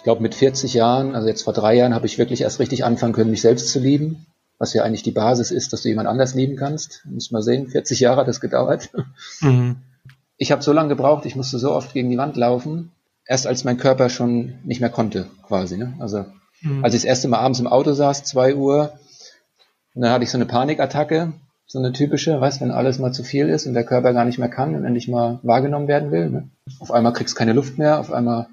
ich glaube, mit 40 Jahren, also jetzt vor drei Jahren, habe ich wirklich erst richtig anfangen können, mich selbst zu lieben, was ja eigentlich die Basis ist, dass du jemand anders lieben kannst. Muss mal sehen, 40 Jahre hat das gedauert. Mhm. Ich habe so lange gebraucht, ich musste so oft gegen die Wand laufen, erst als mein Körper schon nicht mehr konnte, quasi. Ne? Also mhm. als ich das erste Mal abends im Auto saß, zwei Uhr, und dann hatte ich so eine Panikattacke, so eine typische, weißt, wenn alles mal zu viel ist und der Körper gar nicht mehr kann und endlich mal wahrgenommen werden will. Ne? Auf einmal kriegst du keine Luft mehr, auf einmal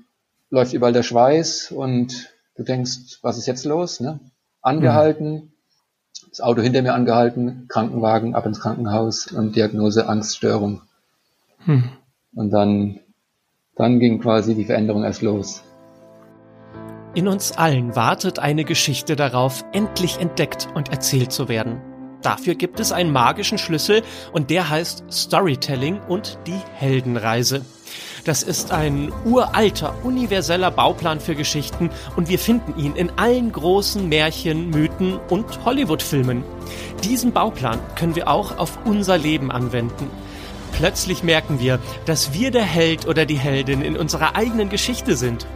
läuft überall der Schweiß und du denkst, was ist jetzt los? Ne? Angehalten, mhm. das Auto hinter mir angehalten, Krankenwagen, ab ins Krankenhaus und Diagnose Angststörung. Mhm. Und dann, dann ging quasi die Veränderung erst los. In uns allen wartet eine Geschichte darauf, endlich entdeckt und erzählt zu werden. Dafür gibt es einen magischen Schlüssel und der heißt Storytelling und die Heldenreise. Das ist ein uralter, universeller Bauplan für Geschichten und wir finden ihn in allen großen Märchen, Mythen und Hollywood-Filmen. Diesen Bauplan können wir auch auf unser Leben anwenden. Plötzlich merken wir, dass wir der Held oder die Heldin in unserer eigenen Geschichte sind.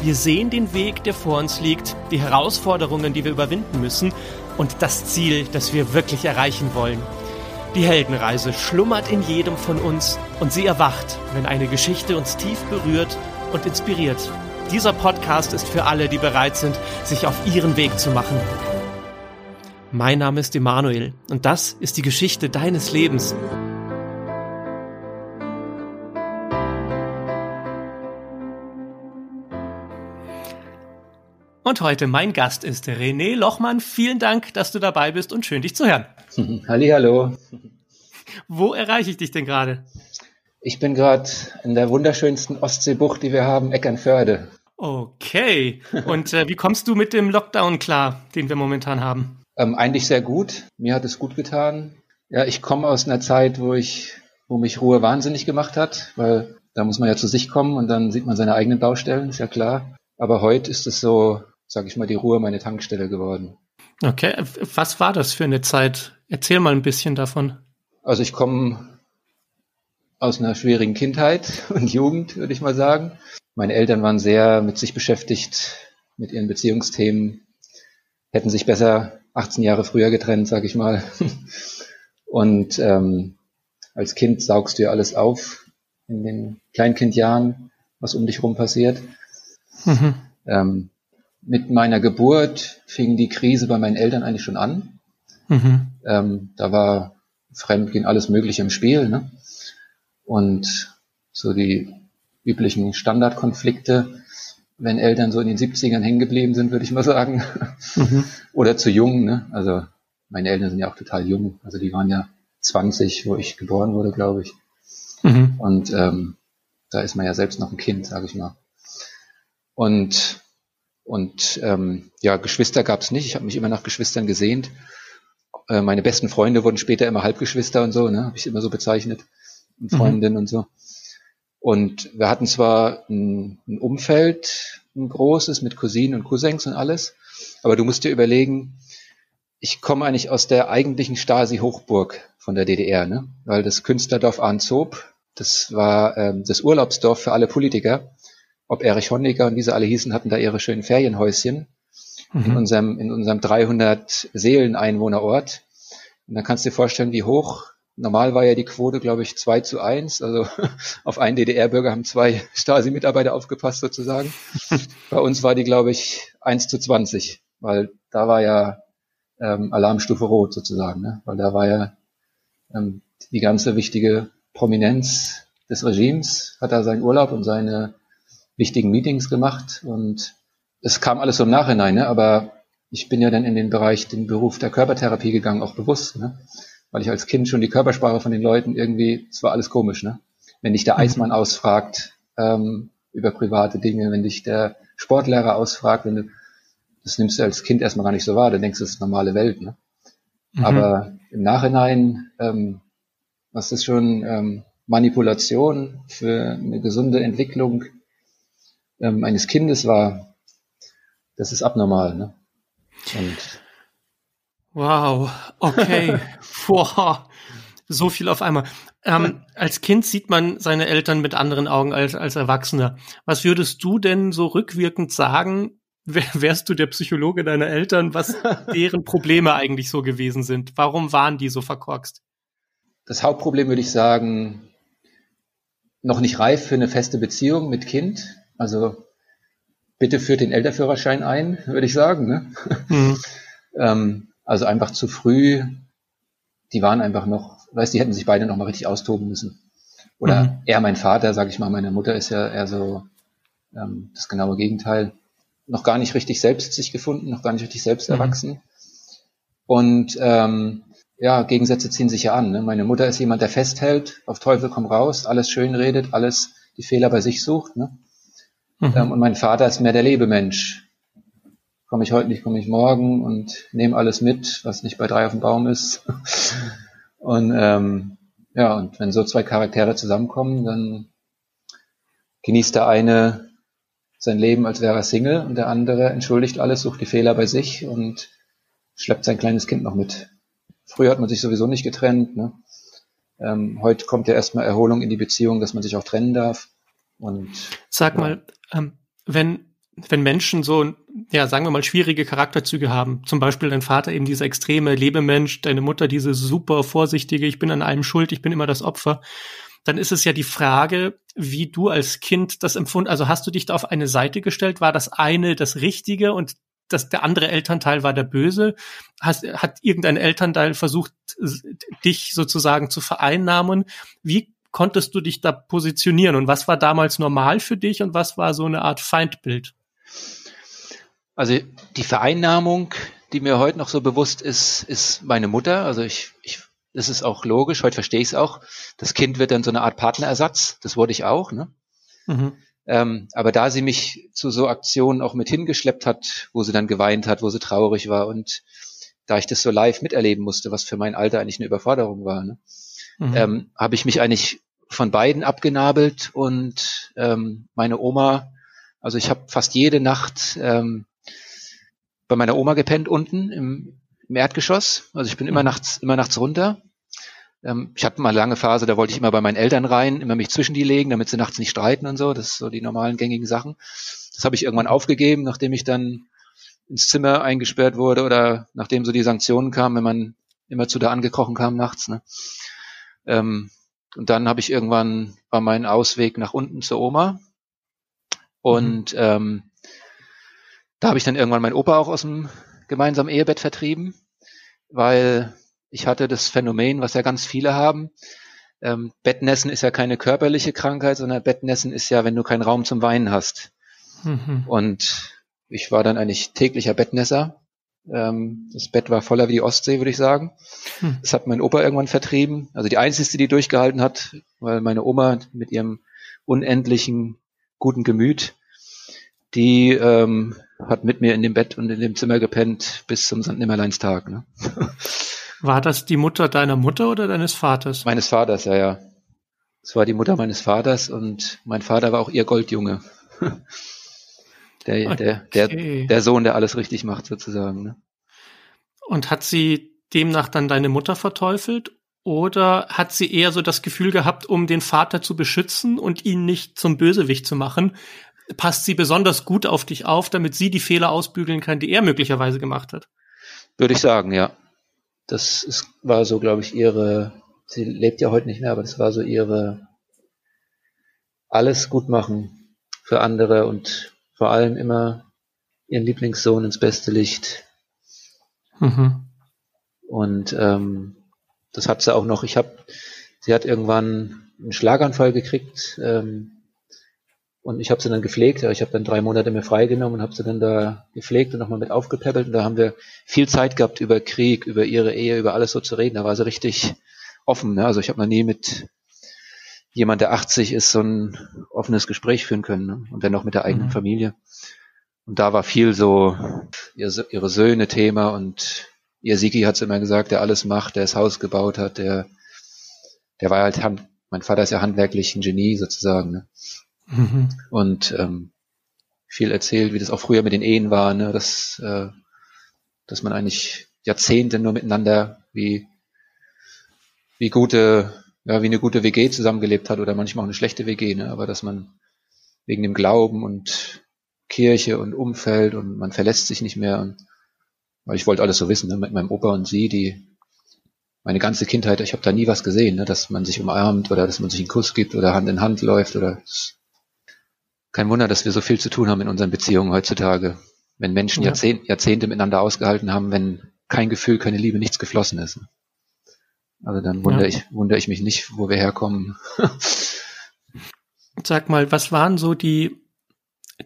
Wir sehen den Weg, der vor uns liegt, die Herausforderungen, die wir überwinden müssen und das Ziel, das wir wirklich erreichen wollen. Die Heldenreise schlummert in jedem von uns und sie erwacht, wenn eine Geschichte uns tief berührt und inspiriert. Dieser Podcast ist für alle, die bereit sind, sich auf ihren Weg zu machen. Mein Name ist Emanuel und das ist die Geschichte deines Lebens. Und heute mein Gast ist René Lochmann. Vielen Dank, dass du dabei bist und schön dich zu hören. Hallo. Wo erreiche ich dich denn gerade? Ich bin gerade in der wunderschönsten Ostseebucht, die wir haben, Eckernförde. Okay. Und äh, wie kommst du mit dem Lockdown klar, den wir momentan haben? Ähm, eigentlich sehr gut. Mir hat es gut getan. Ja, ich komme aus einer Zeit, wo ich, wo mich Ruhe wahnsinnig gemacht hat, weil da muss man ja zu sich kommen und dann sieht man seine eigenen Baustellen, ist ja klar. Aber heute ist es so, sag ich mal, die Ruhe meine Tankstelle geworden. Okay, was war das für eine Zeit? Erzähl mal ein bisschen davon. Also ich komme aus einer schwierigen Kindheit und Jugend, würde ich mal sagen. Meine Eltern waren sehr mit sich beschäftigt, mit ihren Beziehungsthemen, hätten sich besser 18 Jahre früher getrennt, sag ich mal. Und ähm, als Kind saugst du ja alles auf in den Kleinkindjahren, was um dich rum passiert. Mhm. Ähm, mit meiner Geburt fing die Krise bei meinen Eltern eigentlich schon an. Mhm. Ähm, da war Fremdgehen alles Mögliche im Spiel. Ne? Und so die üblichen Standardkonflikte, wenn Eltern so in den 70ern hängen geblieben sind, würde ich mal sagen. Mhm. Oder zu jung. Ne? Also meine Eltern sind ja auch total jung. Also die waren ja 20, wo ich geboren wurde, glaube ich. Mhm. Und ähm, da ist man ja selbst noch ein Kind, sage ich mal. Und und ähm, ja, Geschwister gab es nicht. Ich habe mich immer nach Geschwistern gesehnt. Äh, meine besten Freunde wurden später immer Halbgeschwister und so, ne? habe ich immer so bezeichnet. Und Freundinnen mhm. und so. Und wir hatten zwar ein, ein Umfeld, ein großes, mit Cousinen und Cousins und alles, aber du musst dir überlegen, ich komme eigentlich aus der eigentlichen Stasi-Hochburg von der DDR, ne? weil das Künstlerdorf Arnzob, das war ähm, das Urlaubsdorf für alle Politiker ob Erich Honecker und wie sie alle hießen, hatten da ihre schönen Ferienhäuschen mhm. in unserem, in unserem 300 Seelen Einwohnerort. Und dann kannst du dir vorstellen, wie hoch. Normal war ja die Quote, glaube ich, zwei zu eins. Also auf einen DDR-Bürger haben zwei Stasi-Mitarbeiter aufgepasst sozusagen. Bei uns war die, glaube ich, eins zu zwanzig, weil da war ja ähm, Alarmstufe Rot sozusagen, ne? weil da war ja ähm, die ganze wichtige Prominenz des Regimes, hat da seinen Urlaub und seine wichtigen Meetings gemacht und es kam alles so im Nachhinein, ne? aber ich bin ja dann in den Bereich, den Beruf der Körpertherapie gegangen, auch bewusst, ne? weil ich als Kind schon die Körpersprache von den Leuten irgendwie, es war alles komisch, ne? wenn dich der mhm. Eismann ausfragt ähm, über private Dinge, wenn dich der Sportlehrer ausfragt, wenn du, das nimmst du als Kind erstmal gar nicht so wahr, dann denkst du, das ist normale Welt. Ne? Mhm. Aber im Nachhinein, ähm, was ist schon ähm, Manipulation für eine gesunde Entwicklung ähm, eines Kindes war, das ist abnormal. Ne? Und wow, okay. Boah. So viel auf einmal. Ähm, als Kind sieht man seine Eltern mit anderen Augen als, als Erwachsener. Was würdest du denn so rückwirkend sagen, wärst du der Psychologe deiner Eltern, was deren Probleme eigentlich so gewesen sind? Warum waren die so verkorkst? Das Hauptproblem würde ich sagen, noch nicht reif für eine feste Beziehung mit Kind. Also bitte führt den Elterführerschein ein, würde ich sagen. Ne? Mhm. ähm, also einfach zu früh. Die waren einfach noch, weißt, die hätten sich beide noch mal richtig austoben müssen. Oder mhm. eher mein Vater, sage ich mal, meine Mutter ist ja eher so ähm, das genaue Gegenteil. Noch gar nicht richtig selbst sich gefunden, noch gar nicht richtig selbst mhm. erwachsen. Und ähm, ja, Gegensätze ziehen sich ja an. Ne? Meine Mutter ist jemand, der festhält, auf Teufel komm raus, alles schön redet, alles die Fehler bei sich sucht. Ne? Mhm. Ähm, und mein Vater ist mehr der Lebemensch. Komme ich heute nicht, komme ich morgen und nehme alles mit, was nicht bei drei auf dem Baum ist. und ähm, ja, und wenn so zwei Charaktere zusammenkommen, dann genießt der eine sein Leben, als wäre er Single, und der andere entschuldigt alles, sucht die Fehler bei sich und schleppt sein kleines Kind noch mit. Früher hat man sich sowieso nicht getrennt. Ne? Ähm, heute kommt ja erstmal Erholung in die Beziehung, dass man sich auch trennen darf. Und sag ja. mal, ähm, wenn wenn Menschen so, ja, sagen wir mal, schwierige Charakterzüge haben, zum Beispiel dein Vater eben dieser extreme Lebemensch, deine Mutter diese super vorsichtige, ich bin an allem schuld, ich bin immer das Opfer, dann ist es ja die Frage, wie du als Kind das empfunden, also hast du dich da auf eine Seite gestellt, war das eine das Richtige und das, der andere Elternteil war der Böse? Hast, hat irgendein Elternteil versucht, dich sozusagen zu vereinnahmen? Wie konntest du dich da positionieren und was war damals normal für dich und was war so eine Art Feindbild? Also die Vereinnahmung, die mir heute noch so bewusst ist, ist meine Mutter. Also ich, ich das ist auch logisch, heute verstehe ich es auch. Das Kind wird dann so eine Art Partnerersatz, das wurde ich auch. Ne? Mhm. Ähm, aber da sie mich zu so Aktionen auch mit hingeschleppt hat, wo sie dann geweint hat, wo sie traurig war und da ich das so live miterleben musste, was für mein Alter eigentlich eine Überforderung war, ne? Mhm. ähm, habe ich mich eigentlich von beiden abgenabelt und ähm, meine Oma, also ich habe fast jede Nacht ähm, bei meiner Oma gepennt unten im, im Erdgeschoss. Also ich bin immer mhm. nachts, immer nachts runter ähm, ich hatte mal eine lange Phase, da wollte ich immer bei meinen Eltern rein, immer mich zwischen die legen, damit sie nachts nicht streiten und so. Das ist so die normalen gängigen Sachen. Das habe ich irgendwann aufgegeben, nachdem ich dann ins Zimmer eingesperrt wurde oder nachdem so die Sanktionen kamen, wenn man immer zu da angekrochen kam nachts. Ne? Ähm, und dann habe ich irgendwann war mein Ausweg nach unten zur Oma. Und mhm. ähm, da habe ich dann irgendwann meinen Opa auch aus dem gemeinsamen Ehebett vertrieben, weil ich hatte das Phänomen, was ja ganz viele haben. Ähm, Bettnässen ist ja keine körperliche Krankheit, sondern Bettnässen ist ja, wenn du keinen Raum zum Weinen hast. Mhm. Und ich war dann eigentlich täglicher Bettnässer. Ähm, das Bett war voller wie die Ostsee, würde ich sagen. Mhm. Das hat mein Opa irgendwann vertrieben. Also die einzige, die durchgehalten hat, weil meine Oma mit ihrem unendlichen guten Gemüt, die ähm, hat mit mir in dem Bett und in dem Zimmer gepennt bis zum St. Nimmerleinstag. Ne? War das die Mutter deiner Mutter oder deines Vaters? Meines Vaters, ja, ja. Es war die Mutter meines Vaters und mein Vater war auch ihr Goldjunge. der, okay. der, der, der Sohn, der alles richtig macht, sozusagen. Ne? Und hat sie demnach dann deine Mutter verteufelt? Oder hat sie eher so das Gefühl gehabt, um den Vater zu beschützen und ihn nicht zum Bösewicht zu machen, passt sie besonders gut auf dich auf, damit sie die Fehler ausbügeln kann, die er möglicherweise gemacht hat? Würde ich sagen, ja das ist, war so, glaube ich, ihre, sie lebt ja heute nicht mehr, aber das war so ihre alles gut machen für andere und vor allem immer ihren Lieblingssohn ins beste Licht. Mhm. Und ähm, das hat sie auch noch. Ich habe, sie hat irgendwann einen Schlaganfall gekriegt ähm, und ich habe sie dann gepflegt. Ja, ich habe dann drei Monate mehr freigenommen und habe sie dann da gepflegt und nochmal mit aufgepäppelt. Und da haben wir viel Zeit gehabt, über Krieg, über ihre Ehe, über alles so zu reden. Da war sie richtig offen. Ne? Also ich habe noch nie mit jemand, der 80 ist, so ein offenes Gespräch führen können. Ne? Und dann noch mit der eigenen mhm. Familie. Und da war viel so ihre, Söhne Thema und ihr Sigi hat immer gesagt, der alles macht, der das Haus gebaut hat, der, der war halt, mein Vater ist ja handwerklich ein Genie sozusagen. Ne? Mhm. Und ähm, viel erzählt, wie das auch früher mit den Ehen war, ne? dass, äh, dass man eigentlich Jahrzehnte nur miteinander wie wie gute, ja, wie eine gute WG zusammengelebt hat oder manchmal auch eine schlechte WG, ne? aber dass man wegen dem Glauben und Kirche und Umfeld und man verlässt sich nicht mehr und weil ich wollte alles so wissen, ne? mit meinem Opa und sie, die meine ganze Kindheit, ich habe da nie was gesehen, ne? dass man sich umarmt oder dass man sich einen Kuss gibt oder Hand in Hand läuft oder kein Wunder, dass wir so viel zu tun haben in unseren Beziehungen heutzutage. Wenn Menschen ja. Jahrzehnt, Jahrzehnte miteinander ausgehalten haben, wenn kein Gefühl, keine Liebe, nichts geflossen ist. Also dann wundere ja. ich, wundere ich mich nicht, wo wir herkommen. Sag mal, was waren so die,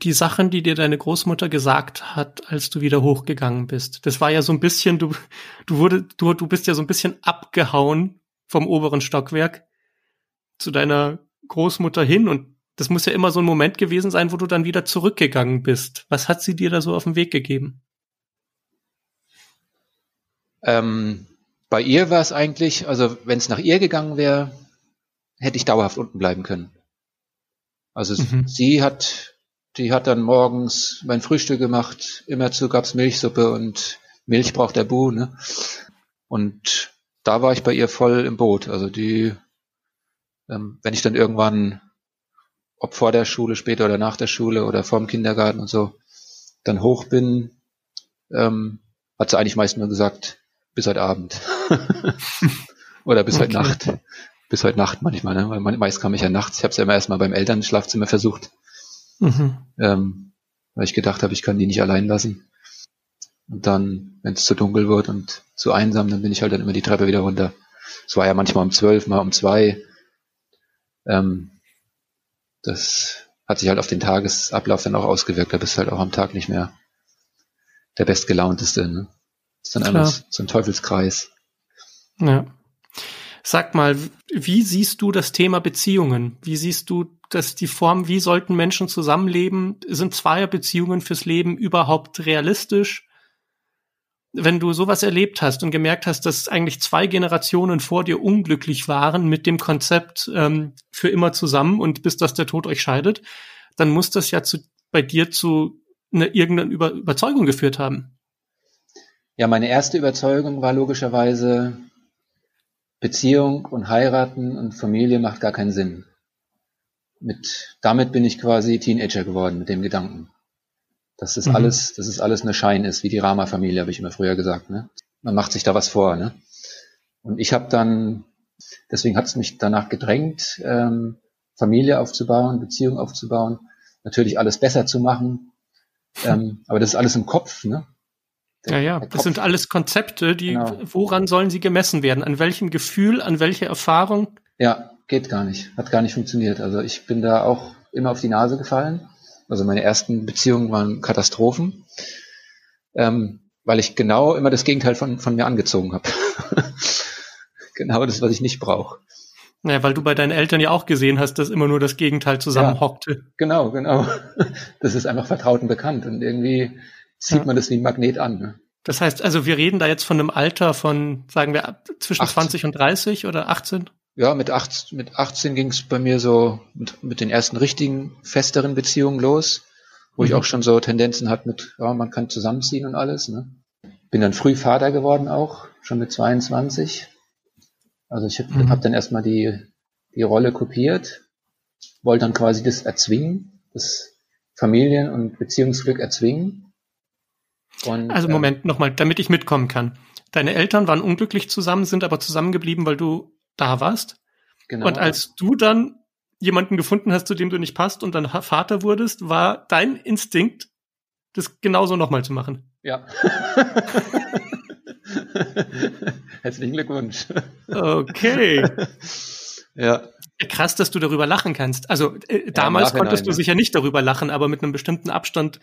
die Sachen, die dir deine Großmutter gesagt hat, als du wieder hochgegangen bist? Das war ja so ein bisschen, du, du wurde, du, du bist ja so ein bisschen abgehauen vom oberen Stockwerk zu deiner Großmutter hin und das muss ja immer so ein Moment gewesen sein, wo du dann wieder zurückgegangen bist. Was hat sie dir da so auf den Weg gegeben? Ähm, bei ihr war es eigentlich, also wenn es nach ihr gegangen wäre, hätte ich dauerhaft unten bleiben können. Also mhm. sie hat, die hat dann morgens mein Frühstück gemacht, immerzu gab's Milchsuppe und Milch braucht der Bu, ne? Und da war ich bei ihr voll im Boot. Also die, ähm, wenn ich dann irgendwann, ob vor der Schule, später oder nach der Schule oder vor dem Kindergarten und so, dann hoch bin, ähm, hat sie eigentlich meist nur gesagt, bis heute Abend. Oder bis okay. heute Nacht. Bis heute Nacht manchmal, ne? weil meist kam ich ja nachts. Ich habe es ja immer erstmal beim Elternschlafzimmer versucht. Mhm. Ähm, weil ich gedacht habe, ich kann die nicht allein lassen. Und dann, wenn es zu dunkel wird und zu einsam, dann bin ich halt dann immer die Treppe wieder runter. Es war ja manchmal um zwölf, mal um zwei. Ähm, das hat sich halt auf den Tagesablauf dann auch ausgewirkt. Da bist du halt auch am Tag nicht mehr der bestgelaunteste. Ne? Das ist dann Klar. einfach so ein Teufelskreis. Ja. Sag mal, wie siehst du das Thema Beziehungen? Wie siehst du dass die Form, wie sollten Menschen zusammenleben? Sind Zweierbeziehungen fürs Leben überhaupt realistisch? Wenn du sowas erlebt hast und gemerkt hast, dass eigentlich zwei Generationen vor dir unglücklich waren mit dem Konzept ähm, für immer zusammen und bis dass der Tod euch scheidet, dann muss das ja zu, bei dir zu einer irgendeiner Über Überzeugung geführt haben. Ja, meine erste Überzeugung war logischerweise, Beziehung und heiraten und Familie macht gar keinen Sinn. Mit, damit bin ich quasi Teenager geworden mit dem Gedanken. Dass das mhm. alles, dass es alles eine Schein ist, wie die Rama-Familie, habe ich immer früher gesagt. Ne? Man macht sich da was vor. Ne? Und ich habe dann, deswegen hat es mich danach gedrängt, ähm, Familie aufzubauen, Beziehung aufzubauen, natürlich alles besser zu machen. Ähm, aber das ist alles im Kopf. Ne? Ja, ja, das sind alles Konzepte, die, genau. woran sollen sie gemessen werden? An welchem Gefühl, an welche Erfahrung? Ja, geht gar nicht. Hat gar nicht funktioniert. Also ich bin da auch immer auf die Nase gefallen. Also meine ersten Beziehungen waren Katastrophen, ähm, weil ich genau immer das Gegenteil von, von mir angezogen habe. genau das, was ich nicht brauche. Ja, weil du bei deinen Eltern ja auch gesehen hast, dass immer nur das Gegenteil zusammenhockte. Ja, genau, genau. Das ist einfach vertraut und bekannt. Und irgendwie zieht ja. man das wie ein Magnet an. Ne? Das heißt, also wir reden da jetzt von einem Alter von, sagen wir, zwischen 18. 20 und 30 oder 18? Ja, mit 18, mit 18 ging es bei mir so mit, mit den ersten richtigen, festeren Beziehungen los, wo mhm. ich auch schon so Tendenzen hatte mit, ja, man kann zusammenziehen und alles. Ne? Bin dann früh Vater geworden auch, schon mit 22. Also ich habe mhm. hab dann erstmal die, die Rolle kopiert, wollte dann quasi das erzwingen, das Familien- und Beziehungsglück erzwingen und, also ähm, Moment, äh, nochmal, damit ich mitkommen kann. Deine Eltern waren unglücklich zusammen, sind aber zusammengeblieben, weil du da warst. Genau. Und als du dann jemanden gefunden hast, zu dem du nicht passt und dann Vater wurdest, war dein Instinkt, das genauso nochmal zu machen. Ja. Herzlichen Glückwunsch. Okay. ja. Krass, dass du darüber lachen kannst. Also äh, damals ja, konntest du sicher nicht darüber lachen, aber mit einem bestimmten Abstand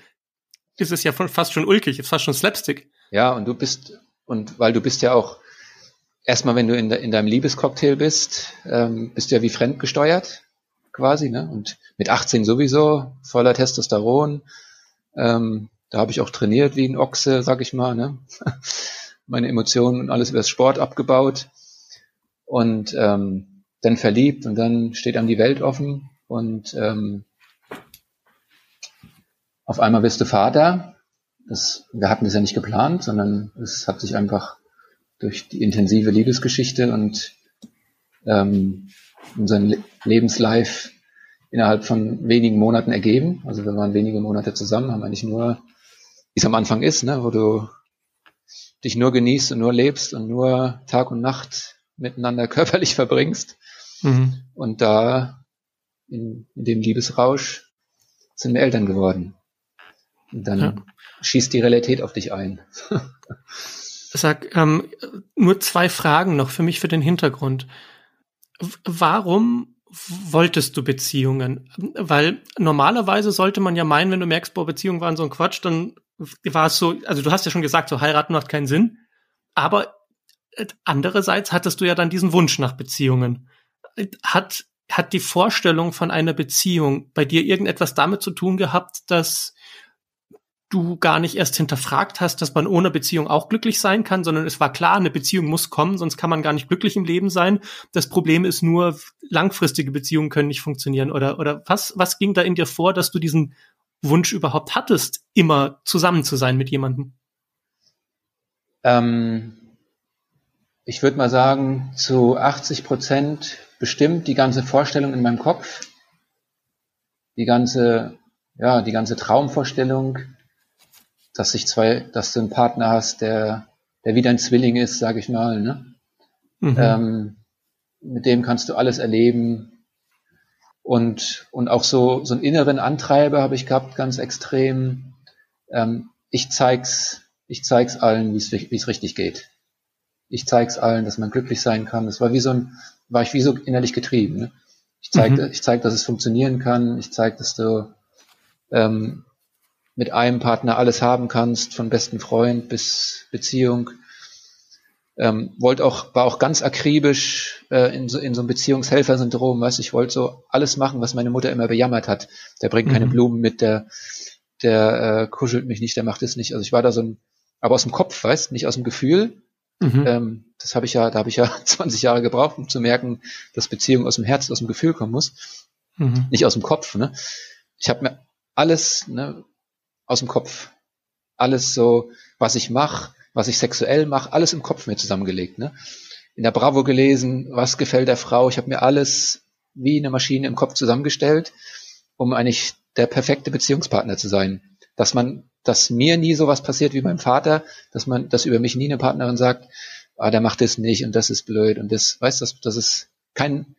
ist es ja fast schon ulkig, fast schon Slapstick. Ja, und du bist, und weil du bist ja auch, erstmal, wenn du in, de, in deinem Liebescocktail bist, ähm, bist du ja wie fremdgesteuert, quasi, ne? Und mit 18 sowieso, voller Testosteron. Ähm, da habe ich auch trainiert wie ein Ochse, sag ich mal, ne? Meine Emotionen und alles über das Sport abgebaut. Und ähm, dann verliebt und dann steht einem die Welt offen und ähm, auf einmal bist du Vater. Das, wir hatten das ja nicht geplant, sondern es hat sich einfach durch die intensive Liebesgeschichte und ähm, unseren Lebenslife innerhalb von wenigen Monaten ergeben. Also wir waren wenige Monate zusammen, haben eigentlich nur, wie es am Anfang ist, ne, wo du dich nur genießt und nur lebst und nur Tag und Nacht miteinander körperlich verbringst. Mhm. Und da in, in, dem Liebesrausch sind wir Eltern geworden. Dann ja. schießt die Realität auf dich ein. Sag, ähm, nur zwei Fragen noch für mich für den Hintergrund. Warum wolltest du Beziehungen? Weil normalerweise sollte man ja meinen, wenn du merkst, boah, Beziehungen waren so ein Quatsch, dann war es so, also du hast ja schon gesagt, so heiraten macht keinen Sinn. Aber äh, andererseits hattest du ja dann diesen Wunsch nach Beziehungen. Hat, hat die Vorstellung von einer Beziehung bei dir irgendetwas damit zu tun gehabt, dass du gar nicht erst hinterfragt hast, dass man ohne Beziehung auch glücklich sein kann, sondern es war klar, eine Beziehung muss kommen, sonst kann man gar nicht glücklich im Leben sein. Das Problem ist nur, langfristige Beziehungen können nicht funktionieren. Oder, oder was, was ging da in dir vor, dass du diesen Wunsch überhaupt hattest, immer zusammen zu sein mit jemandem? Ähm, ich würde mal sagen, zu 80 Prozent bestimmt die ganze Vorstellung in meinem Kopf, die ganze, ja, die ganze Traumvorstellung, dass sich zwei, dass du einen Partner hast, der, der wie dein Zwilling ist, sage ich mal, ne? Mhm. Ähm, mit dem kannst du alles erleben. Und, und auch so, so einen inneren Antreiber habe ich gehabt, ganz extrem. Ähm, ich zeig's, ich zeig's allen, wie es richtig geht. Ich zeig's allen, dass man glücklich sein kann. Das war wie so ein, war ich wie so innerlich getrieben. Ne? Ich zeig, mhm. ich zeig, dass es funktionieren kann. Ich zeig, dass du ähm, mit einem Partner alles haben kannst, von besten Freund bis Beziehung. Ähm, wollte auch, war auch ganz akribisch äh, in, so, in so einem Beziehungshelfersyndrom, weißt ich wollte so alles machen, was meine Mutter immer bejammert hat. Der bringt mhm. keine Blumen mit, der, der äh, kuschelt mich nicht, der macht es nicht. Also ich war da so ein, aber aus dem Kopf, weißt, nicht aus dem Gefühl. Mhm. Ähm, das habe ich ja, da habe ich ja 20 Jahre gebraucht, um zu merken, dass Beziehung aus dem Herz, aus dem Gefühl kommen muss, mhm. nicht aus dem Kopf. Ne? Ich habe mir alles, ne, aus dem Kopf. Alles so, was ich mache, was ich sexuell mache, alles im Kopf mir zusammengelegt. Ne? In der Bravo gelesen, was gefällt der Frau. Ich habe mir alles wie eine Maschine im Kopf zusammengestellt, um eigentlich der perfekte Beziehungspartner zu sein. Dass man, dass mir nie sowas passiert wie meinem Vater, dass man, dass über mich nie eine Partnerin sagt, ah, der macht das nicht und das ist blöd und das, weißt du, dass, dass es kein,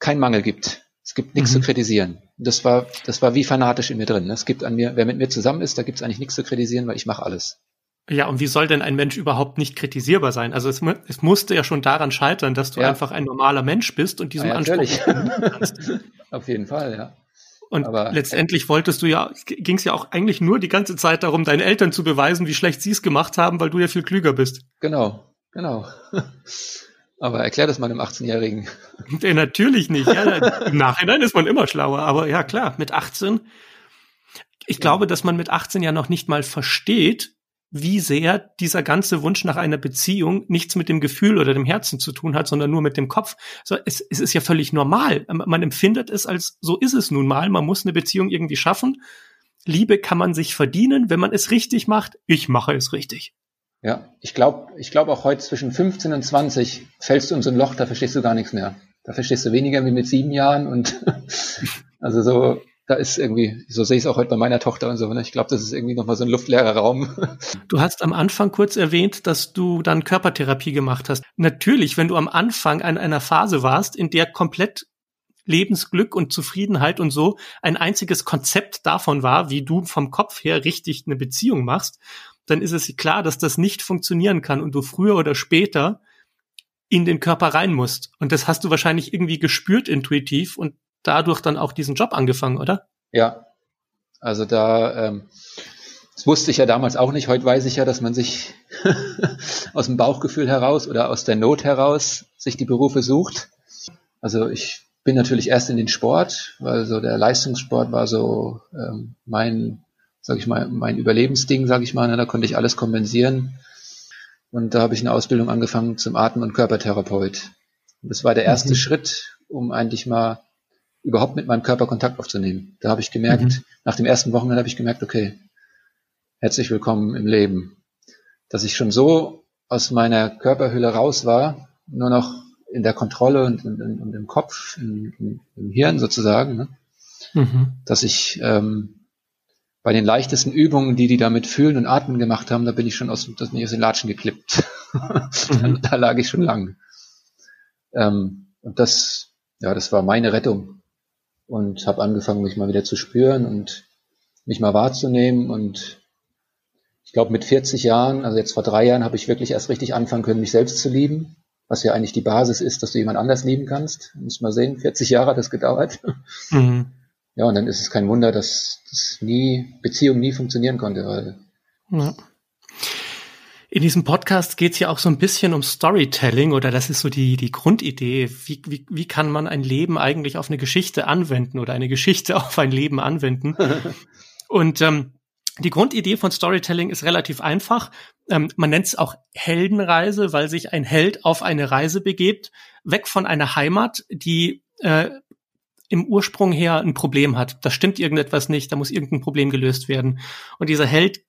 kein Mangel gibt. Es gibt nichts mhm. zu kritisieren. Das war, das war wie fanatisch in mir drin. Ne? Es gibt an mir, wer mit mir zusammen ist, da gibt es eigentlich nichts zu kritisieren, weil ich mache alles. Ja, und wie soll denn ein Mensch überhaupt nicht kritisierbar sein? Also es, es musste ja schon daran scheitern, dass du ja. einfach ein normaler Mensch bist und diesem ja, ja, Anspruch Auf jeden Fall, ja. Und Aber, letztendlich wolltest du ja, ging es ja auch eigentlich nur die ganze Zeit darum, deinen Eltern zu beweisen, wie schlecht sie es gemacht haben, weil du ja viel klüger bist. Genau, genau. Aber erklär das mal einem 18-Jährigen. Ja, natürlich nicht. Ja, Im Nachhinein ist man immer schlauer. Aber ja, klar, mit 18. Ich glaube, dass man mit 18 ja noch nicht mal versteht, wie sehr dieser ganze Wunsch nach einer Beziehung nichts mit dem Gefühl oder dem Herzen zu tun hat, sondern nur mit dem Kopf. So, es, es ist ja völlig normal. Man empfindet es als, so ist es nun mal. Man muss eine Beziehung irgendwie schaffen. Liebe kann man sich verdienen, wenn man es richtig macht. Ich mache es richtig. Ja, ich glaube ich glaube auch heute zwischen 15 und 20 fällst du in so ein Loch, da verstehst du gar nichts mehr. Da verstehst du weniger wie mit sieben Jahren und also so, da ist irgendwie, so sehe ich es auch heute bei meiner Tochter und so. Ne? Ich glaube, das ist irgendwie nochmal so ein luftleerer Raum. Du hast am Anfang kurz erwähnt, dass du dann Körpertherapie gemacht hast. Natürlich, wenn du am Anfang an einer Phase warst, in der komplett Lebensglück und Zufriedenheit und so ein einziges Konzept davon war, wie du vom Kopf her richtig eine Beziehung machst, dann ist es klar, dass das nicht funktionieren kann und du früher oder später in den Körper rein musst. Und das hast du wahrscheinlich irgendwie gespürt intuitiv und dadurch dann auch diesen Job angefangen, oder? Ja, also da, ähm, das wusste ich ja damals auch nicht. Heute weiß ich ja, dass man sich aus dem Bauchgefühl heraus oder aus der Not heraus sich die Berufe sucht. Also ich bin natürlich erst in den Sport, weil so der Leistungssport war so ähm, mein sag ich mal, mein Überlebensding, sag ich mal, ne, da konnte ich alles kompensieren. Und da habe ich eine Ausbildung angefangen zum Atem- und Körpertherapeut. Und das war der erste mhm. Schritt, um eigentlich mal überhaupt mit meinem Körper Kontakt aufzunehmen. Da habe ich gemerkt, mhm. nach dem ersten Wochenende habe ich gemerkt, okay, herzlich willkommen im Leben. Dass ich schon so aus meiner Körperhülle raus war, nur noch in der Kontrolle und, und, und im Kopf, in, in, im Hirn sozusagen, ne? mhm. dass ich ähm, bei den leichtesten Übungen, die die da mit Fühlen und Atmen gemacht haben, da bin ich schon aus, das bin ich aus den Latschen geklippt. mhm. da, da, lag ich schon lang. Ähm, und das, ja, das war meine Rettung. Und habe angefangen, mich mal wieder zu spüren und mich mal wahrzunehmen. Und ich glaube, mit 40 Jahren, also jetzt vor drei Jahren, habe ich wirklich erst richtig anfangen können, mich selbst zu lieben. Was ja eigentlich die Basis ist, dass du jemand anders lieben kannst. Muss mal sehen, 40 Jahre hat das gedauert. Mhm. Ja, und dann ist es kein Wunder, dass, dass nie, Beziehung nie funktionieren konnte, weil ja. In diesem Podcast geht es ja auch so ein bisschen um Storytelling oder das ist so die, die Grundidee. Wie, wie, wie kann man ein Leben eigentlich auf eine Geschichte anwenden oder eine Geschichte auf ein Leben anwenden? Und ähm, die Grundidee von Storytelling ist relativ einfach. Ähm, man nennt es auch Heldenreise, weil sich ein Held auf eine Reise begebt, weg von einer Heimat, die äh, im Ursprung her ein Problem hat. Da stimmt irgendetwas nicht, da muss irgendein Problem gelöst werden. Und dieser Held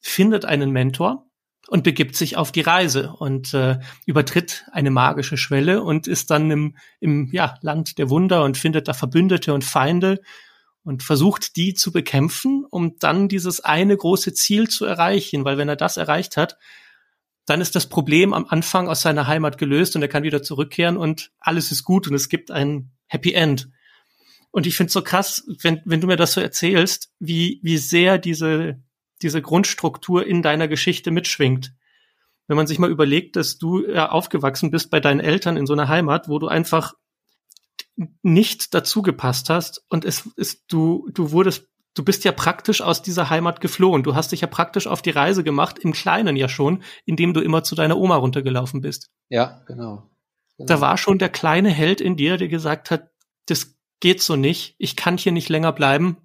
findet einen Mentor, und begibt sich auf die Reise und äh, übertritt eine magische Schwelle und ist dann im, im ja, Land der Wunder und findet da Verbündete und Feinde und versucht die zu bekämpfen, um dann dieses eine große Ziel zu erreichen, weil wenn er das erreicht hat, dann ist das Problem am Anfang aus seiner Heimat gelöst und er kann wieder zurückkehren und alles ist gut und es gibt ein Happy End. Und ich finde so krass, wenn, wenn du mir das so erzählst, wie, wie sehr diese, diese Grundstruktur in deiner Geschichte mitschwingt. Wenn man sich mal überlegt, dass du ja aufgewachsen bist bei deinen Eltern in so einer Heimat, wo du einfach nicht dazugepasst hast und es ist, du, du wurdest, du bist ja praktisch aus dieser Heimat geflohen. Du hast dich ja praktisch auf die Reise gemacht, im Kleinen ja schon, indem du immer zu deiner Oma runtergelaufen bist. Ja, genau. genau. Da war schon der kleine Held in dir, der gesagt hat, das geht so nicht, ich kann hier nicht länger bleiben.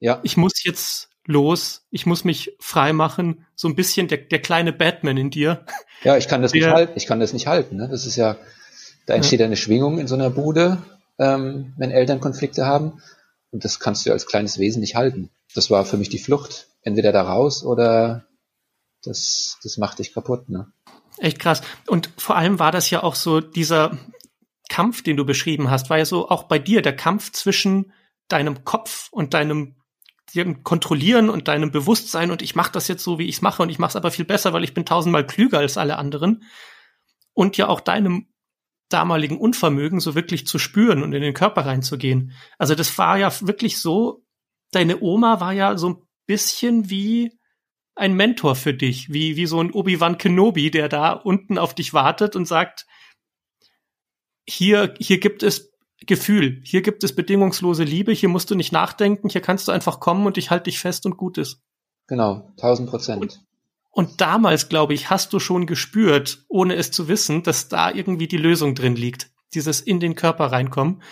Ja. Ich muss jetzt los, ich muss mich frei machen, so ein bisschen der, der kleine Batman in dir. Ja, ich kann das der, nicht halten, ich kann das nicht halten. Ne? Das ist ja, da entsteht ja. eine Schwingung in so einer Bude, ähm, wenn Eltern Konflikte haben. Und das kannst du als kleines Wesen nicht halten. Das war für mich die Flucht. Entweder da raus oder das, das macht dich kaputt. Ne? Echt krass. Und vor allem war das ja auch so dieser Kampf, den du beschrieben hast, war ja so auch bei dir der Kampf zwischen deinem Kopf und deinem kontrollieren und deinem Bewusstsein und ich mache das jetzt so, wie ich es mache und ich mache es aber viel besser, weil ich bin tausendmal klüger als alle anderen und ja auch deinem damaligen Unvermögen so wirklich zu spüren und in den Körper reinzugehen. Also das war ja wirklich so, deine Oma war ja so ein bisschen wie ein Mentor für dich, wie, wie so ein Obi-Wan Kenobi, der da unten auf dich wartet und sagt, hier, hier gibt es Gefühl. Hier gibt es bedingungslose Liebe, hier musst du nicht nachdenken, hier kannst du einfach kommen und ich halte dich fest und gut ist. Genau, tausend Prozent. Und, und damals, glaube ich, hast du schon gespürt, ohne es zu wissen, dass da irgendwie die Lösung drin liegt. Dieses in den Körper reinkommen.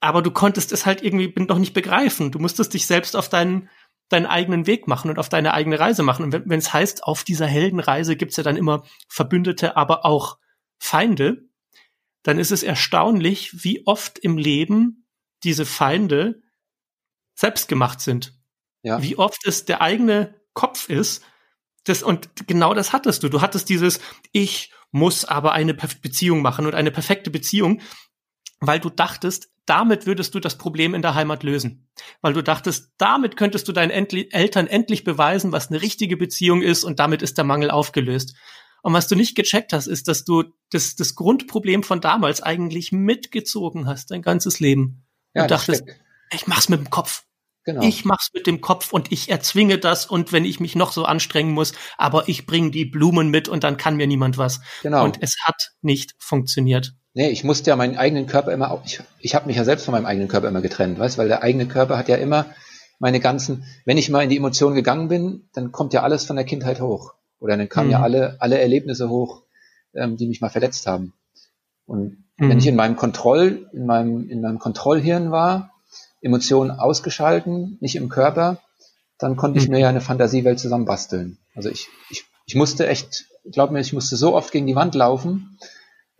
Aber du konntest es halt irgendwie noch nicht begreifen. Du musstest dich selbst auf deinen, deinen eigenen Weg machen und auf deine eigene Reise machen. Und wenn es heißt, auf dieser Heldenreise gibt's ja dann immer Verbündete, aber auch Feinde dann ist es erstaunlich, wie oft im Leben diese Feinde selbst gemacht sind. Ja. Wie oft es der eigene Kopf ist. Das, und genau das hattest du. Du hattest dieses, ich muss aber eine Beziehung machen und eine perfekte Beziehung, weil du dachtest, damit würdest du das Problem in der Heimat lösen. Weil du dachtest, damit könntest du deinen Eltern endlich beweisen, was eine richtige Beziehung ist und damit ist der Mangel aufgelöst. Und was du nicht gecheckt hast, ist, dass du das, das Grundproblem von damals eigentlich mitgezogen hast, dein ganzes Leben. Ja, und dachtest, ich mach's mit dem Kopf. Genau. Ich mach's mit dem Kopf und ich erzwinge das und wenn ich mich noch so anstrengen muss, aber ich bringe die Blumen mit und dann kann mir niemand was. Genau. Und es hat nicht funktioniert. Nee, ich musste ja meinen eigenen Körper immer ich, ich habe mich ja selbst von meinem eigenen Körper immer getrennt, weißt, weil der eigene Körper hat ja immer meine ganzen, wenn ich mal in die Emotionen gegangen bin, dann kommt ja alles von der Kindheit hoch. Oder dann kamen mhm. ja alle, alle Erlebnisse hoch, ähm, die mich mal verletzt haben. Und mhm. wenn ich in meinem Kontroll, in meinem, in meinem Kontrollhirn war, Emotionen ausgeschalten, nicht im Körper, dann konnte ich mhm. mir ja eine Fantasiewelt zusammenbasteln. Also ich, ich, ich musste echt, glaub mir, ich musste so oft gegen die Wand laufen,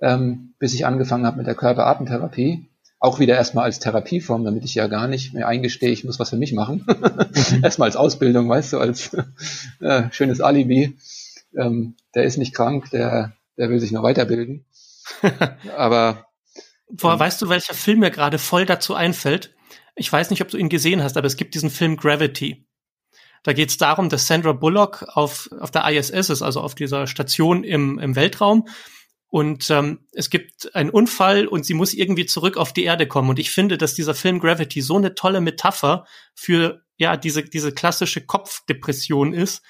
ähm, bis ich angefangen habe mit der Körperatemtherapie. Auch wieder erstmal als Therapieform, damit ich ja gar nicht mehr eingestehe, ich muss was für mich machen. Mhm. erstmal als Ausbildung, weißt du, als äh, schönes Alibi. Ähm, der ist nicht krank, der, der will sich noch weiterbilden. aber. Boah, ähm, weißt du, welcher Film mir gerade voll dazu einfällt? Ich weiß nicht, ob du ihn gesehen hast, aber es gibt diesen Film Gravity. Da geht es darum, dass Sandra Bullock auf, auf der ISS ist, also auf dieser Station im, im Weltraum. Und ähm, es gibt einen Unfall und sie muss irgendwie zurück auf die Erde kommen. Und ich finde, dass dieser Film Gravity so eine tolle Metapher für ja diese diese klassische Kopfdepression ist.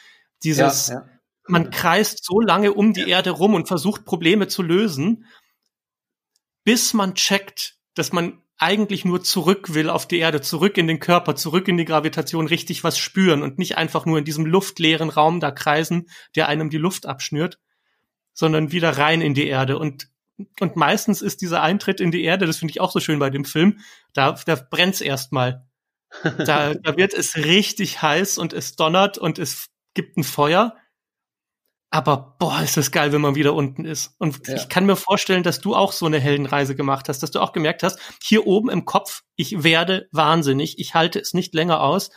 Dieses ja, ja. man kreist so lange um die Erde rum und versucht Probleme zu lösen, bis man checkt, dass man eigentlich nur zurück will auf die Erde, zurück in den Körper, zurück in die Gravitation, richtig was spüren und nicht einfach nur in diesem luftleeren Raum da kreisen, der einem die Luft abschnürt, sondern wieder rein in die Erde. Und, und meistens ist dieser Eintritt in die Erde, das finde ich auch so schön bei dem Film, da, da brennt's erstmal. Da, da wird es richtig heiß und es donnert und es gibt ein Feuer. Aber boah, ist das geil, wenn man wieder unten ist. Und ja. ich kann mir vorstellen, dass du auch so eine Heldenreise gemacht hast, dass du auch gemerkt hast, hier oben im Kopf, ich werde wahnsinnig, ich halte es nicht länger aus.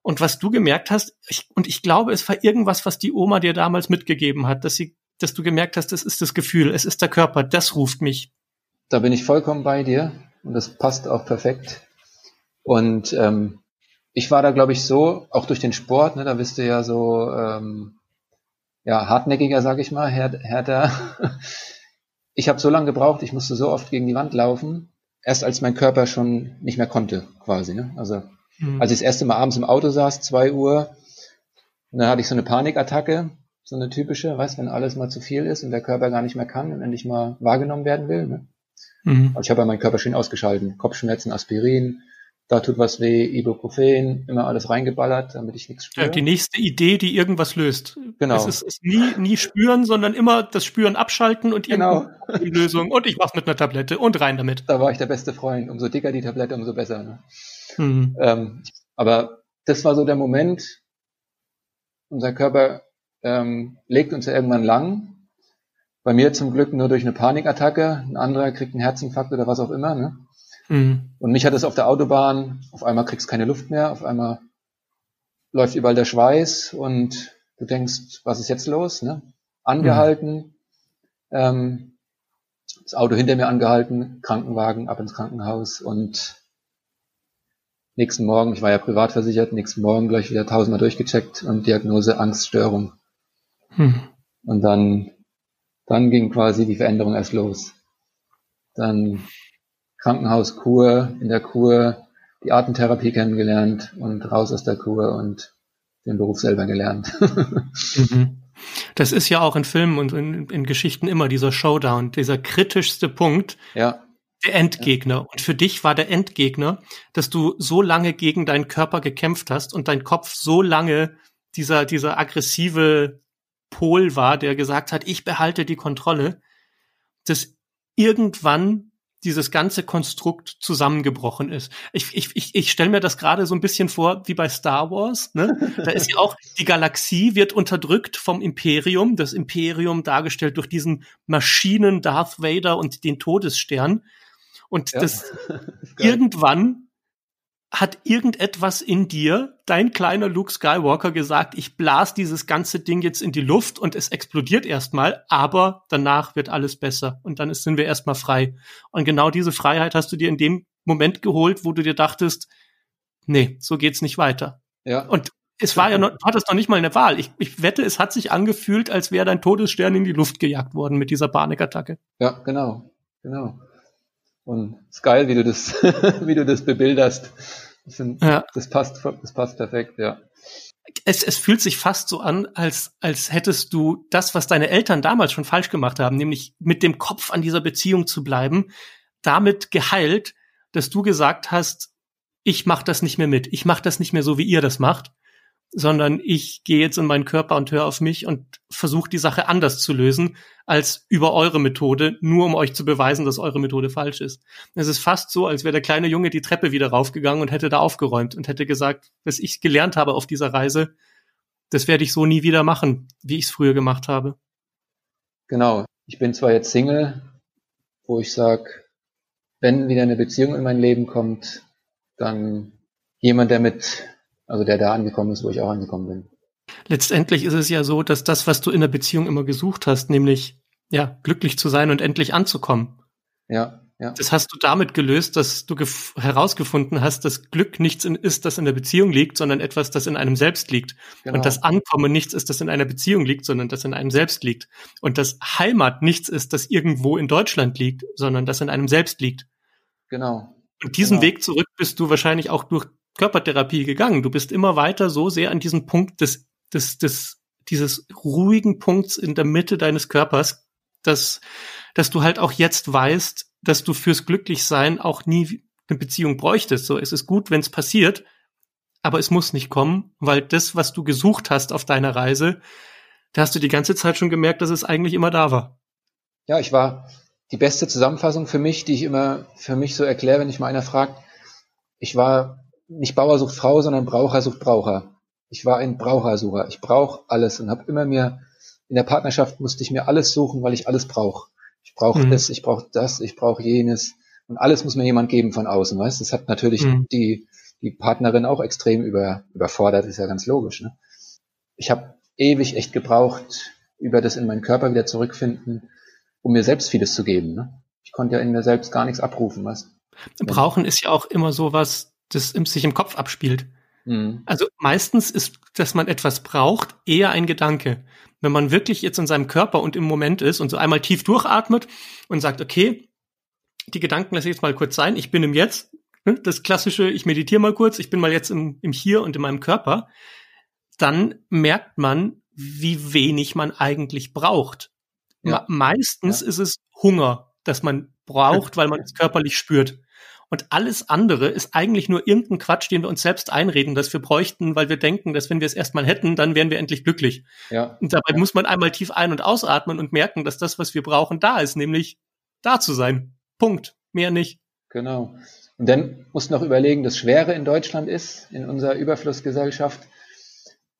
Und was du gemerkt hast, ich, und ich glaube, es war irgendwas, was die Oma dir damals mitgegeben hat, dass sie, dass du gemerkt hast, es ist das Gefühl, es ist der Körper, das ruft mich. Da bin ich vollkommen bei dir und das passt auch perfekt. Und ähm, ich war da, glaube ich, so, auch durch den Sport, ne, da bist du ja so ähm, ja, hartnäckiger, sag ich mal, härter. Ich habe so lange gebraucht, ich musste so oft gegen die Wand laufen, erst als mein Körper schon nicht mehr konnte, quasi. Ne? Also mhm. als ich das erste Mal abends im Auto saß, zwei Uhr, und dann hatte ich so eine Panikattacke, so eine typische, weißt, wenn alles mal zu viel ist und der Körper gar nicht mehr kann und endlich mal wahrgenommen werden will. Ne? Mhm. Also ich habe ja meinen Körper schön ausgeschalten. Kopfschmerzen, Aspirin, da tut was weh, Ibuprofen, immer alles reingeballert, damit ich nichts spüre. Ja, die nächste Idee, die irgendwas löst. Genau. Es ist, ist nie, nie spüren, sondern immer das Spüren abschalten und genau. die Lösung. Und ich mach's mit einer Tablette und rein damit. Da war ich der beste Freund. Umso dicker die Tablette, umso besser. Ne? Mhm. Ähm, aber das war so der Moment, unser Körper ähm, legt uns ja irgendwann lang. Bei mir zum Glück nur durch eine Panikattacke. Ein anderer kriegt einen Herzinfarkt oder was auch immer. Ne? Mhm. Und mich hat es auf der Autobahn, auf einmal kriegst du keine Luft mehr, auf einmal läuft überall der Schweiß und du denkst, was ist jetzt los? Ne? Angehalten, mhm. ähm, das Auto hinter mir angehalten, Krankenwagen ab ins Krankenhaus und nächsten Morgen, ich war ja privat versichert, nächsten Morgen gleich wieder tausendmal durchgecheckt und Diagnose Angststörung. Mhm. Und dann, dann ging quasi die Veränderung erst los. Dann Krankenhauskur, in der Kur die Atemtherapie kennengelernt und raus aus der Kur und den Beruf selber gelernt. mhm. Das ist ja auch in Filmen und in, in, Geschichten immer dieser Showdown, dieser kritischste Punkt. Ja. Der Endgegner. Ja. Und für dich war der Endgegner, dass du so lange gegen deinen Körper gekämpft hast und dein Kopf so lange dieser, dieser aggressive Pol war, der gesagt hat, ich behalte die Kontrolle, dass irgendwann dieses ganze Konstrukt zusammengebrochen ist. Ich, ich, ich, ich stelle mir das gerade so ein bisschen vor wie bei Star Wars. Ne? Da ist ja auch, die Galaxie wird unterdrückt vom Imperium, das Imperium dargestellt durch diesen Maschinen Darth Vader und den Todesstern. Und ja. das irgendwann hat irgendetwas in dir, dein kleiner Luke Skywalker, gesagt, ich blas dieses ganze Ding jetzt in die Luft und es explodiert erstmal, aber danach wird alles besser und dann sind wir erstmal frei. Und genau diese Freiheit hast du dir in dem Moment geholt, wo du dir dachtest, nee, so geht's nicht weiter. Ja. Und es war ja noch, du hattest noch nicht mal eine Wahl. Ich, ich wette, es hat sich angefühlt, als wäre dein Todesstern in die Luft gejagt worden mit dieser Panikattacke. Ja, genau, genau. Und es ist geil, wie du das, wie du das bebilderst. Ich find, ja. das passt, das passt perfekt, ja. Es, es fühlt sich fast so an, als, als hättest du das, was deine Eltern damals schon falsch gemacht haben, nämlich mit dem Kopf an dieser Beziehung zu bleiben, damit geheilt, dass du gesagt hast, ich mach das nicht mehr mit, ich mach das nicht mehr so, wie ihr das macht, sondern ich gehe jetzt in meinen Körper und höre auf mich und versuche die Sache anders zu lösen als über eure Methode, nur um euch zu beweisen, dass eure Methode falsch ist. Es ist fast so, als wäre der kleine Junge die Treppe wieder raufgegangen und hätte da aufgeräumt und hätte gesagt, was ich gelernt habe auf dieser Reise, das werde ich so nie wieder machen, wie ich es früher gemacht habe. Genau. Ich bin zwar jetzt Single, wo ich sag, wenn wieder eine Beziehung in mein Leben kommt, dann jemand, der mit also der da angekommen ist, wo ich auch angekommen bin. Letztendlich ist es ja so, dass das, was du in der Beziehung immer gesucht hast, nämlich ja, glücklich zu sein und endlich anzukommen. Ja, ja. Das hast du damit gelöst, dass du herausgefunden hast, dass Glück nichts in, ist, das in der Beziehung liegt, sondern etwas, das in einem selbst liegt. Genau. Und das Ankommen nichts ist, das in einer Beziehung liegt, sondern das in einem selbst liegt. Und das Heimat nichts ist, das irgendwo in Deutschland liegt, sondern das in einem selbst liegt. Genau. Und diesen genau. Weg zurück bist du wahrscheinlich auch durch Körpertherapie gegangen. Du bist immer weiter so sehr an diesem Punkt des, des, des, dieses ruhigen Punkts in der Mitte deines Körpers, dass, dass du halt auch jetzt weißt, dass du fürs Glücklichsein auch nie eine Beziehung bräuchtest. So, es ist gut, wenn es passiert, aber es muss nicht kommen, weil das, was du gesucht hast auf deiner Reise, da hast du die ganze Zeit schon gemerkt, dass es eigentlich immer da war. Ja, ich war die beste Zusammenfassung für mich, die ich immer für mich so erkläre, wenn ich mal einer fragt. Ich war nicht Bauer sucht Frau, sondern Braucher sucht Braucher. Ich war ein Brauchersucher. Ich brauche alles und habe immer mir in der Partnerschaft musste ich mir alles suchen, weil ich alles brauche. Ich brauche mhm. das, ich brauche das, ich brauche jenes. Und alles muss mir jemand geben von außen, weißt Das hat natürlich mhm. die, die Partnerin auch extrem über, überfordert, ist ja ganz logisch. Ne? Ich habe ewig echt gebraucht, über das in meinen Körper wieder zurückfinden, um mir selbst vieles zu geben. Ne? Ich konnte ja in mir selbst gar nichts abrufen, weißt Brauchen ist ja auch immer so was, das sich im Kopf abspielt. Mhm. Also meistens ist, dass man etwas braucht, eher ein Gedanke wenn man wirklich jetzt in seinem Körper und im Moment ist und so einmal tief durchatmet und sagt, okay, die Gedanken lasse ich jetzt mal kurz sein, ich bin im Jetzt, ne, das klassische, ich meditiere mal kurz, ich bin mal jetzt im, im Hier und in meinem Körper, dann merkt man, wie wenig man eigentlich braucht. Ja. Meistens ja. ist es Hunger, das man braucht, weil man es körperlich spürt. Und alles andere ist eigentlich nur irgendein Quatsch, den wir uns selbst einreden, dass wir bräuchten, weil wir denken, dass wenn wir es erstmal hätten, dann wären wir endlich glücklich. Ja. Und dabei ja. muss man einmal tief ein- und ausatmen und merken, dass das, was wir brauchen, da ist, nämlich da zu sein. Punkt. Mehr nicht. Genau. Und dann muss noch überlegen, das Schwere in Deutschland ist, in unserer Überflussgesellschaft.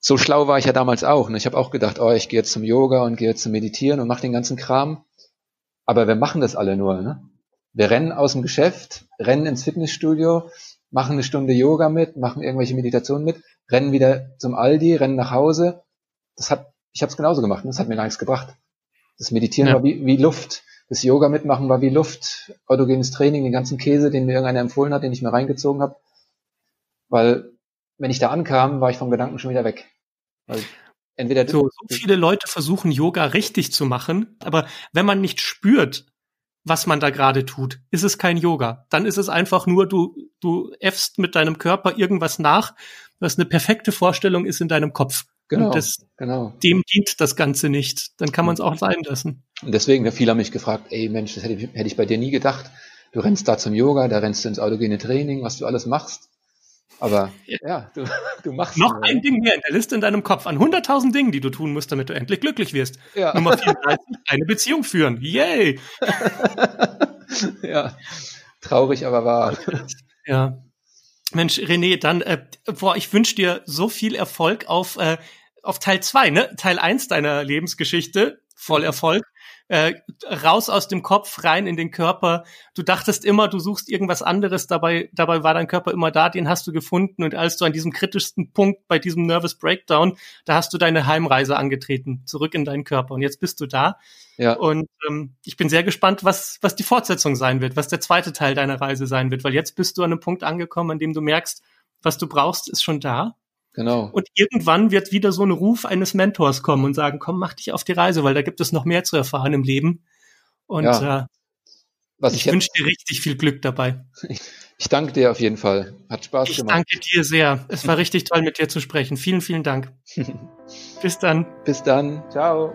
So schlau war ich ja damals auch. Ne? Ich habe auch gedacht, oh, ich gehe jetzt zum Yoga und gehe jetzt zum Meditieren und mache den ganzen Kram. Aber wir machen das alle nur. Ne? Wir rennen aus dem Geschäft, rennen ins Fitnessstudio, machen eine Stunde Yoga mit, machen irgendwelche Meditationen mit, rennen wieder zum Aldi, rennen nach Hause. Das hat, ich habe es genauso gemacht. Das hat mir gar nichts gebracht. Das Meditieren ja. war wie, wie Luft. Das Yoga mitmachen war wie Luft. Autogenes Training, den ganzen Käse, den mir irgendeiner empfohlen hat, den ich mir reingezogen habe. Weil wenn ich da ankam, war ich vom Gedanken schon wieder weg. Weil entweder so, so viele Leute versuchen Yoga richtig zu machen, aber wenn man nicht spürt, was man da gerade tut. Ist es kein Yoga. Dann ist es einfach nur, du, du äffst mit deinem Körper irgendwas nach, was eine perfekte Vorstellung ist in deinem Kopf. Genau, das, genau. Dem dient das Ganze nicht. Dann kann man es auch sein lassen. Und deswegen, viele haben mich gefragt, ey Mensch, das hätte ich, hätte ich bei dir nie gedacht. Du rennst da zum Yoga, da rennst du ins autogene Training, was du alles machst. Aber ja, du, du machst noch ein Ding mehr in der Liste in deinem Kopf an 100.000 Dingen, die du tun musst, damit du endlich glücklich wirst. Ja. Nummer 34, eine Beziehung führen. Yay! ja, traurig, aber wahr. Ja. Mensch, René, dann, äh, boah, ich wünsche dir so viel Erfolg auf, äh, auf Teil 2, ne? Teil 1 deiner Lebensgeschichte, voll Erfolg äh, raus aus dem Kopf, rein in den Körper. Du dachtest immer, du suchst irgendwas anderes, dabei, dabei war dein Körper immer da, den hast du gefunden. Und als du an diesem kritischsten Punkt bei diesem Nervous Breakdown, da hast du deine Heimreise angetreten, zurück in deinen Körper. Und jetzt bist du da. Ja. Und ähm, ich bin sehr gespannt, was, was die Fortsetzung sein wird, was der zweite Teil deiner Reise sein wird, weil jetzt bist du an einem Punkt angekommen, an dem du merkst, was du brauchst, ist schon da. Genau. Und irgendwann wird wieder so ein Ruf eines Mentors kommen und sagen, komm, mach dich auf die Reise, weil da gibt es noch mehr zu erfahren im Leben. Und ja. äh, Was ich, ich wünsche dir richtig viel Glück dabei. Ich danke dir auf jeden Fall. Hat Spaß ich gemacht. Ich danke dir sehr. Es war richtig toll, mit dir zu sprechen. Vielen, vielen Dank. Bis dann. Bis dann. Ciao.